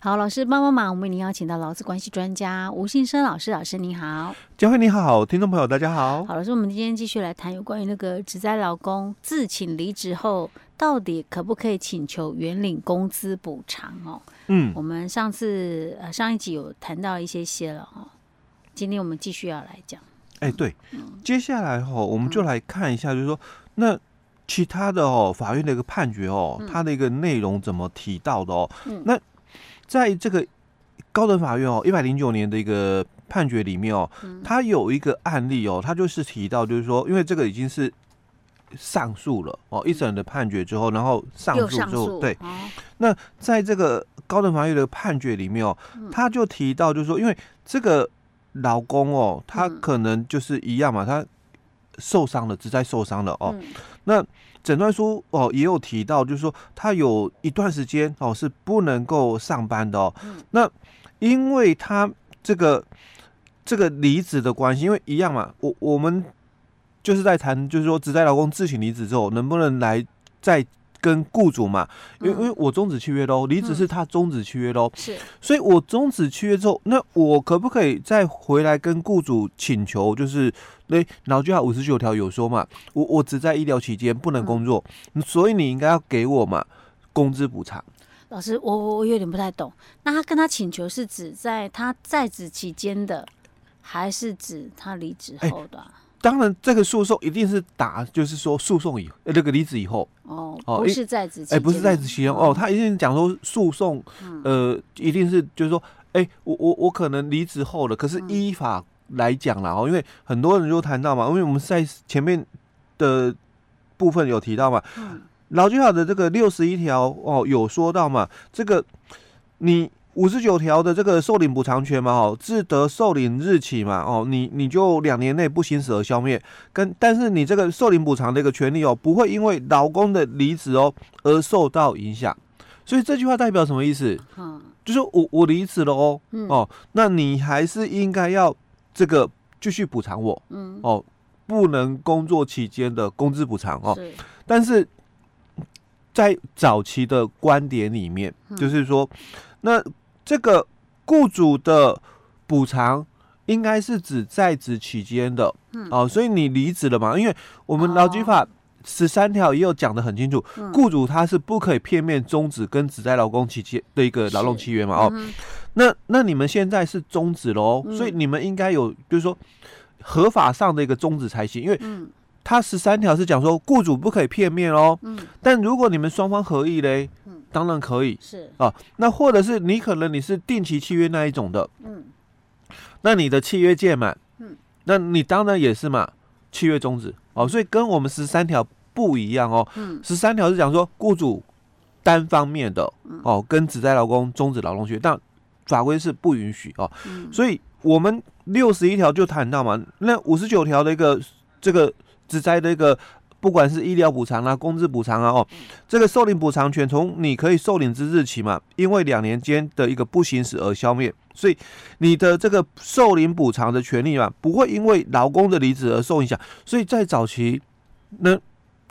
好，老师帮帮忙，我们为您邀请到劳资关系专家吴信生老师，老师你好，佳慧你好，听众朋友大家好。好，老师，我们今天继续来谈有关于那个职灾劳工自请离职后，到底可不可以请求原领工资补偿哦？嗯，我们上次呃上一集有谈到一些些了哦，今天我们继续要来讲。哎，对，嗯、接下来哈、哦，我们就来看一下，就是说、嗯、那其他的哦，法院的一个判决哦，嗯、它的一个内容怎么提到的哦？嗯、那在这个高等法院哦，一百零九年的一个判决里面哦，嗯、它有一个案例哦，他就是提到，就是说，因为这个已经是上诉了哦，一审的判决之后，然后上诉之后，对，哦、那在这个高等法院的判决里面哦，他就提到，就是说，因为这个老公哦，他可能就是一样嘛，他受伤了，只在受伤了哦，嗯、那。诊断书哦也有提到，就是说他有一段时间哦是不能够上班的哦。嗯、那因为他这个这个离职的关系，因为一样嘛，我我们就是在谈，就是说只在劳工自请离职之后，能不能来再跟雇主嘛？因为、嗯、因为我终止契约喽，离职是他终止契约喽，是、嗯，所以我终止契约之后，那我可不可以再回来跟雇主请求，就是？那，劳基法五十九条有说嘛，我我只在医疗期间不能工作，嗯、所以你应该要给我嘛工资补偿。老师，我我我有点不太懂，那他跟他请求是指在他在职期间的，还是指他离职后的、啊欸？当然，这个诉讼一定是打，就是说诉讼以那个离职以后。哦，不是在职哎，不是在职期间哦，他一定讲说诉讼，呃，一定是就是说，哎、欸，我我我可能离职后了，可是依法。来讲了哦，因为很多人就谈到嘛，因为我们在前面的部分有提到嘛，劳基法的这个六十一条哦有说到嘛，这个你五十九条的这个受领补偿权嘛哦，自得受领日起嘛哦，你你就两年内不行使而消灭，跟但是你这个受领补偿的一个权利哦，不会因为劳工的离职哦而受到影响，所以这句话代表什么意思？嗯，就是我我离职了哦，哦，那你还是应该要。这个继续补偿我，嗯，哦，不能工作期间的工资补偿哦，是，但是在早期的观点里面，嗯、就是说，那这个雇主的补偿应该是指在职期间的，嗯，哦，所以你离职了嘛？因为我们劳基法十三条也有讲的很清楚，哦、雇主他是不可以片面终止跟只在劳工期间的一个劳动契约嘛，哦。嗯那那你们现在是终止了哦，嗯、所以你们应该有，就是说合法上的一个终止才行，因为他十三条是讲说雇主不可以片面哦，嗯，但如果你们双方合意嘞，嗯，当然可以，是。啊，那或者是你可能你是定期契约那一种的，嗯，那你的契约届满，嗯，那你当然也是嘛，契约终止。哦，所以跟我们十三条不一样哦，嗯，十三条是讲说雇主单方面的哦，跟只在劳工终止劳动契约，但法规是不允许哦，嗯、所以我们六十一条就谈到嘛，那五十九条的一个这个职灾的一个，不管是医疗补偿啊、工资补偿啊，哦，这个受领补偿权从你可以受领之日起嘛，因为两年间的一个不行使而消灭，所以你的这个受领补偿的权利嘛，不会因为劳工的离职而受影响，所以在早期那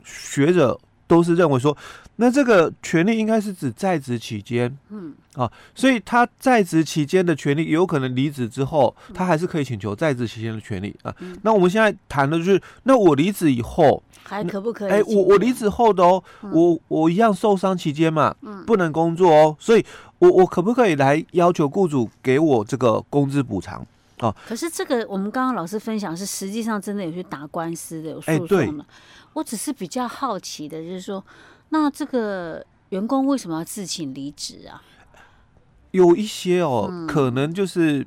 学者都是认为说。那这个权利应该是指在职期间，嗯啊，所以他在职期间的权利有可能离职之后，他还是可以请求在职期间的权利啊。嗯、那我们现在谈的就是，那我离职以后还可不可以？哎，我我离职后的哦，嗯、我我一样受伤期间嘛，嗯，不能工作哦，所以我我可不可以来要求雇主给我这个工资补偿啊？可是这个我们刚刚老师分享是实际上真的有去打官司的，有诉讼的。我只是比较好奇的就是说。那这个员工为什么要自请离职啊？有一些哦，嗯、可能就是，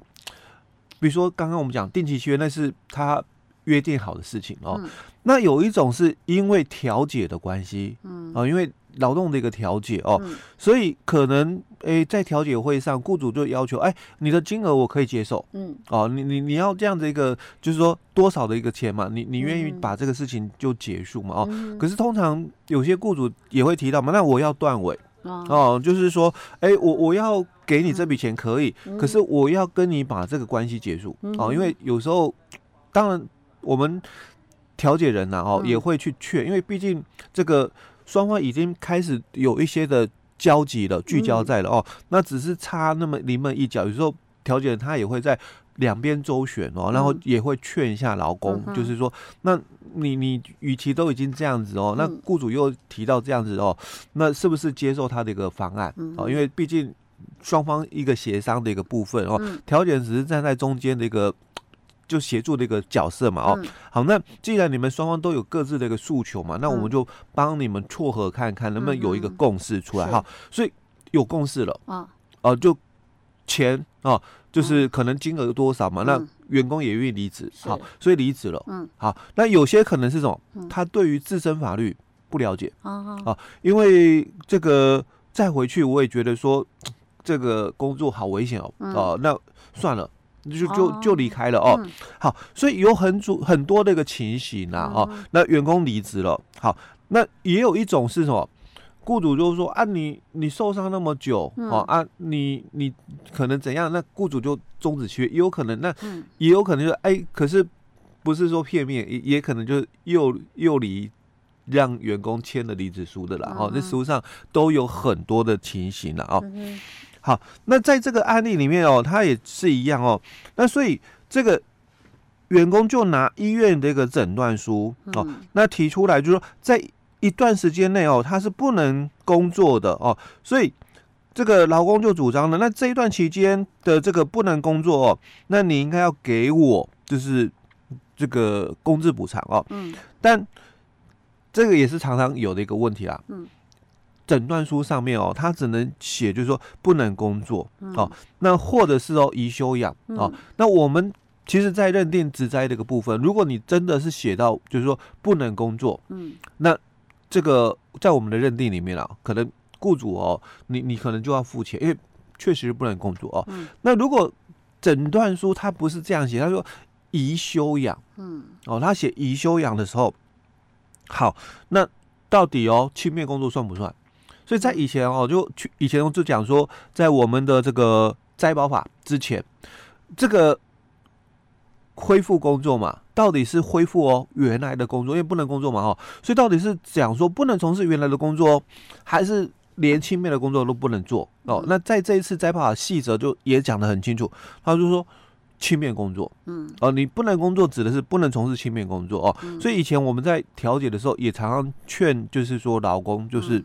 比如说刚刚我们讲定期契约，那是他约定好的事情哦。嗯、那有一种是因为调解的关系，嗯啊，因为。劳动的一个调解哦，嗯、所以可能诶、欸，在调解会上，雇主就要求，哎、欸，你的金额我可以接受，嗯，哦，你你你要这样的一个，就是说多少的一个钱嘛，你你愿意把这个事情就结束嘛，嗯、哦，可是通常有些雇主也会提到嘛，那我要断尾，哦，哦，就是说，哎、欸，我我要给你这笔钱可以，嗯、可是我要跟你把这个关系结束，嗯、哦，因为有时候，当然我们调解人呐，哦，嗯、也会去劝，因为毕竟这个。双方已经开始有一些的交集了，聚焦在了哦，那只是差那么临门一脚，有时候调解人他也会在两边周旋哦，然后也会劝一下劳工，就是说，那你你与其都已经这样子哦，那雇主又提到这样子哦，那是不是接受他的一个方案？哦？因为毕竟双方一个协商的一个部分哦，调解人只是站在中间的一个。就协助的一个角色嘛，哦，嗯、好，那既然你们双方都有各自的一个诉求嘛，嗯、那我们就帮你们撮合看看能不能有一个共识出来哈。嗯、所以有共识了，哦、呃，就钱哦、呃，就是可能金额多少嘛，嗯、那员工也愿意离职，好，所以离职了，嗯，好，那有些可能是什么，他对于自身法律不了解，啊、嗯呃，因为这个再回去我也觉得说这个工作好危险哦，哦、呃，那算了。就就就离开了哦，嗯、好，所以有很主很多的一个情形呐、啊，哦，那员工离职了，好，那也有一种是什么？雇主就是说啊，你你受伤那么久，嗯、哦啊，你你可能怎样？那雇主就终止契约，也有可能，那也有可能就是哎，可是不是说片面，也也可能就是又又离让员工签了离职书的啦，哦，那实务上都有很多的情形了哦。嗯好，那在这个案例里面哦，他也是一样哦。那所以这个员工就拿医院的一个诊断书哦，那提出来就是说，在一段时间内哦，他是不能工作的哦。所以这个劳工就主张了，那这一段期间的这个不能工作哦，那你应该要给我就是这个工资补偿哦。嗯，但这个也是常常有的一个问题啦。嗯。诊断书上面哦，他只能写，就是说不能工作哦。那或者是哦，宜休养哦。那我们其实，在认定职灾这个部分，如果你真的是写到，就是说不能工作，嗯，那这个在我们的认定里面啊，可能雇主哦，你你可能就要付钱，因为确实不能工作哦。那如果诊断书他不是这样写，他说宜休养，嗯，哦，他写宜休养的时候，好，那到底哦，轻便工作算不算？所以在以前哦，就去以前就讲说，在我们的这个摘保法之前，这个恢复工作嘛，到底是恢复哦原来的工作，因为不能工作嘛哦，所以到底是讲说不能从事原来的工作，还是连轻便的工作都不能做哦？那在这一次摘保法细则就也讲得很清楚，他就说轻便工作，嗯，哦，你不能工作指的是不能从事轻便工作哦。所以以前我们在调解的时候也常常劝，就是说老公就是。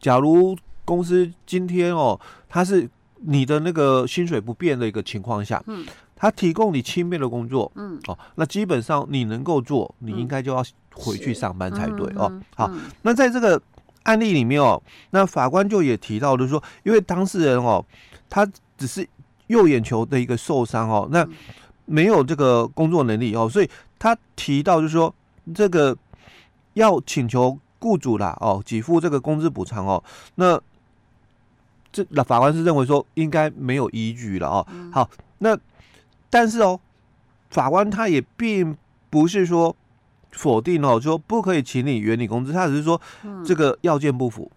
假如公司今天哦，他是你的那个薪水不变的一个情况下，嗯，他提供你轻便的工作，嗯，哦，那基本上你能够做，你应该就要回去上班才对哦。好，那在这个案例里面哦，那法官就也提到，就是说，因为当事人哦，他只是右眼球的一个受伤哦，那没有这个工作能力哦，所以他提到就是说，这个要请求。雇主啦，哦，给付这个工资补偿哦，那这那法官是认为说应该没有依据了哦。嗯、好，那但是哦，法官他也并不是说否定哦，说不可以请你原理工资，他只是说这个要件不符。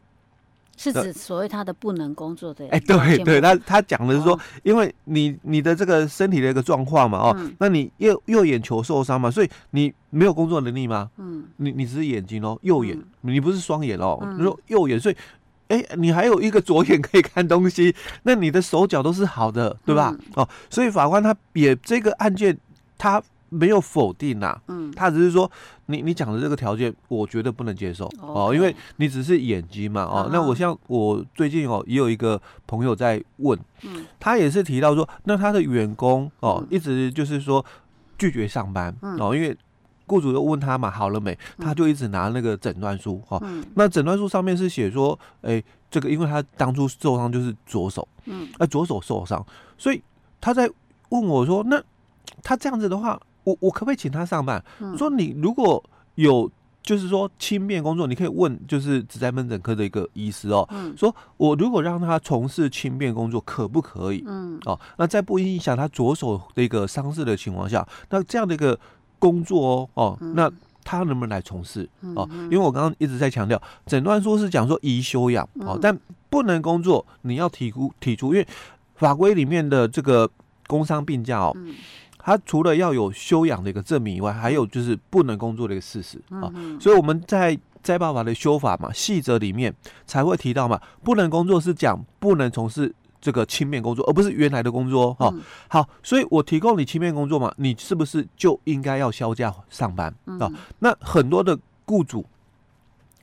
是指所谓他的不能工作的哎，对对，他他讲的是说，因为你你的这个身体的一个状况嘛，哦，那你右右眼球受伤嘛，所以你没有工作能力吗？嗯，你你只是眼睛哦，右眼，你不是双眼哦，你说右眼，所以哎，你还有一个左眼可以看东西，那你的手脚都是好的，对吧？哦，所以法官他也这个案件他。没有否定呐，嗯，他只是说你你讲的这个条件，我觉得不能接受哦，因为你只是眼睛嘛，哦，那我像我最近哦也有一个朋友在问，嗯，他也是提到说，那他的员工哦一直就是说拒绝上班哦，因为雇主又问他嘛好了没，他就一直拿那个诊断书哦，那诊断书上面是写说，哎，这个因为他当初受伤就是左手，嗯，那左手受伤，所以他在问我说，那他这样子的话。我我可不可以请他上班？嗯、说你如果有就是说轻便工作，你可以问就是只在门诊科的一个医师哦。嗯、说我如果让他从事轻便工作，可不可以？嗯，哦，那在不影响他左手的一个伤势的情况下，那这样的一个工作哦，哦，嗯、那他能不能来从事？哦，因为我刚刚一直在强调，诊断书是讲说宜休养哦，但不能工作，你要提出提出，因为法规里面的这个工伤病假哦。嗯他除了要有休养的一个证明以外，还有就是不能工作的一个事实啊。所以我们在再办法的修法嘛，细则里面才会提到嘛，不能工作是讲不能从事这个轻便工作，而不是原来的工作哈、嗯。好，所以我提供你轻便工作嘛，你是不是就应该要休假上班啊、嗯？那很多的雇主，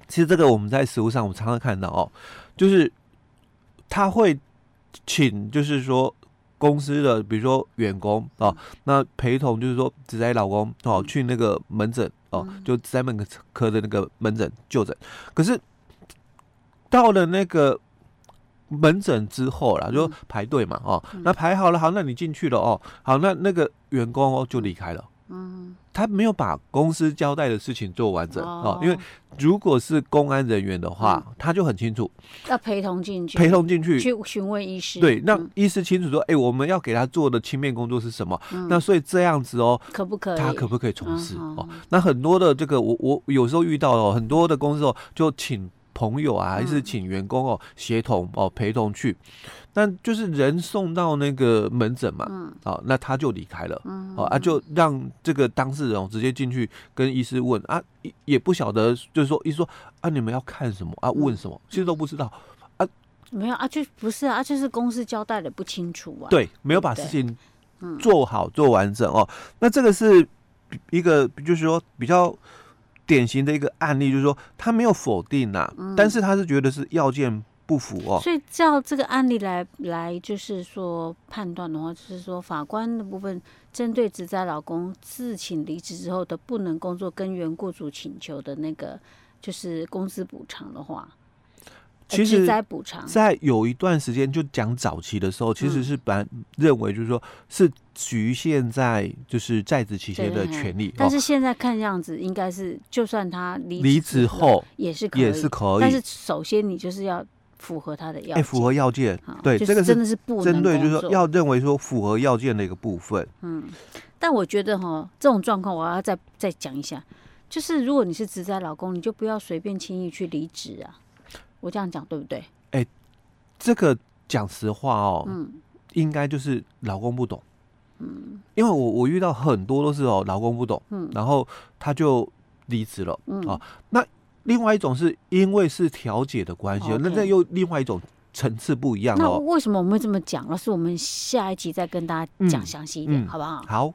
其实这个我们在实务上我们常常看到哦，就是他会请，就是说。公司的比如说员工哦，那陪同就是说子仔老公哦，去那个门诊哦，就子在门科的那个门诊就诊。可是到了那个门诊之后啦，就排队嘛哦，那排好了，好，那你进去了哦，好，那那个员工哦就离开了。嗯，他没有把公司交代的事情做完整哦，因为如果是公安人员的话，嗯、他就很清楚。要陪同进去，陪同进去。去询问医师，对，让医师清楚说，哎、我们要给他做的轻便工作是什么？嗯、那所以这样子哦，可不可以？他可不可以从事、嗯、哦？那很多的这个，我我有时候遇到哦，很多的公司哦，就请。朋友啊，还是请员工哦协同哦陪同去，那就是人送到那个门诊嘛，嗯，哦，那他就离开了，嗯，哦啊，就让这个当事人哦直接进去跟医师问啊，也不晓得，就是说医师说啊，你们要看什么？啊，问什么，其实都不知道啊，没有啊，就不是啊，就是公司交代的不清楚啊，对，没有把事情做好做完整哦，那这个是一个就是说比较。典型的一个案例就是说，他没有否定呐、啊嗯，但是他是觉得是要件不符哦。所以照这个案例来来，就是说判断的话，就是说法官的部分针对职灾老公自请离职之后的不能工作，跟原雇主请求的那个就是工资补偿的话。其实，在有一段时间就讲早期的时候，其实是本认为就是说是局限在就是在职期间的权利，但是现在看样子应该是，就算他离离职后也是，也是可以，但是首先你就是要符合他的要件，符合要件，对，这个真的是不能针对就是说要认为说符合要件的一个部分。嗯，但我觉得哈，这种状况我要再再讲一下，就是如果你是职灾老公，你就不要随便轻易去离职啊。我这样讲对不对？哎、欸，这个讲实话哦，嗯，应该就是老公不懂，嗯，因为我我遇到很多都是哦，老公不懂，嗯，然后他就离职了，嗯。啊、哦，那另外一种是因为是调解的关系，那、嗯、这又另外一种层次不一样哦。那为什么我们会这么讲？老师我们下一集再跟大家讲详细一点，嗯、好不好？好。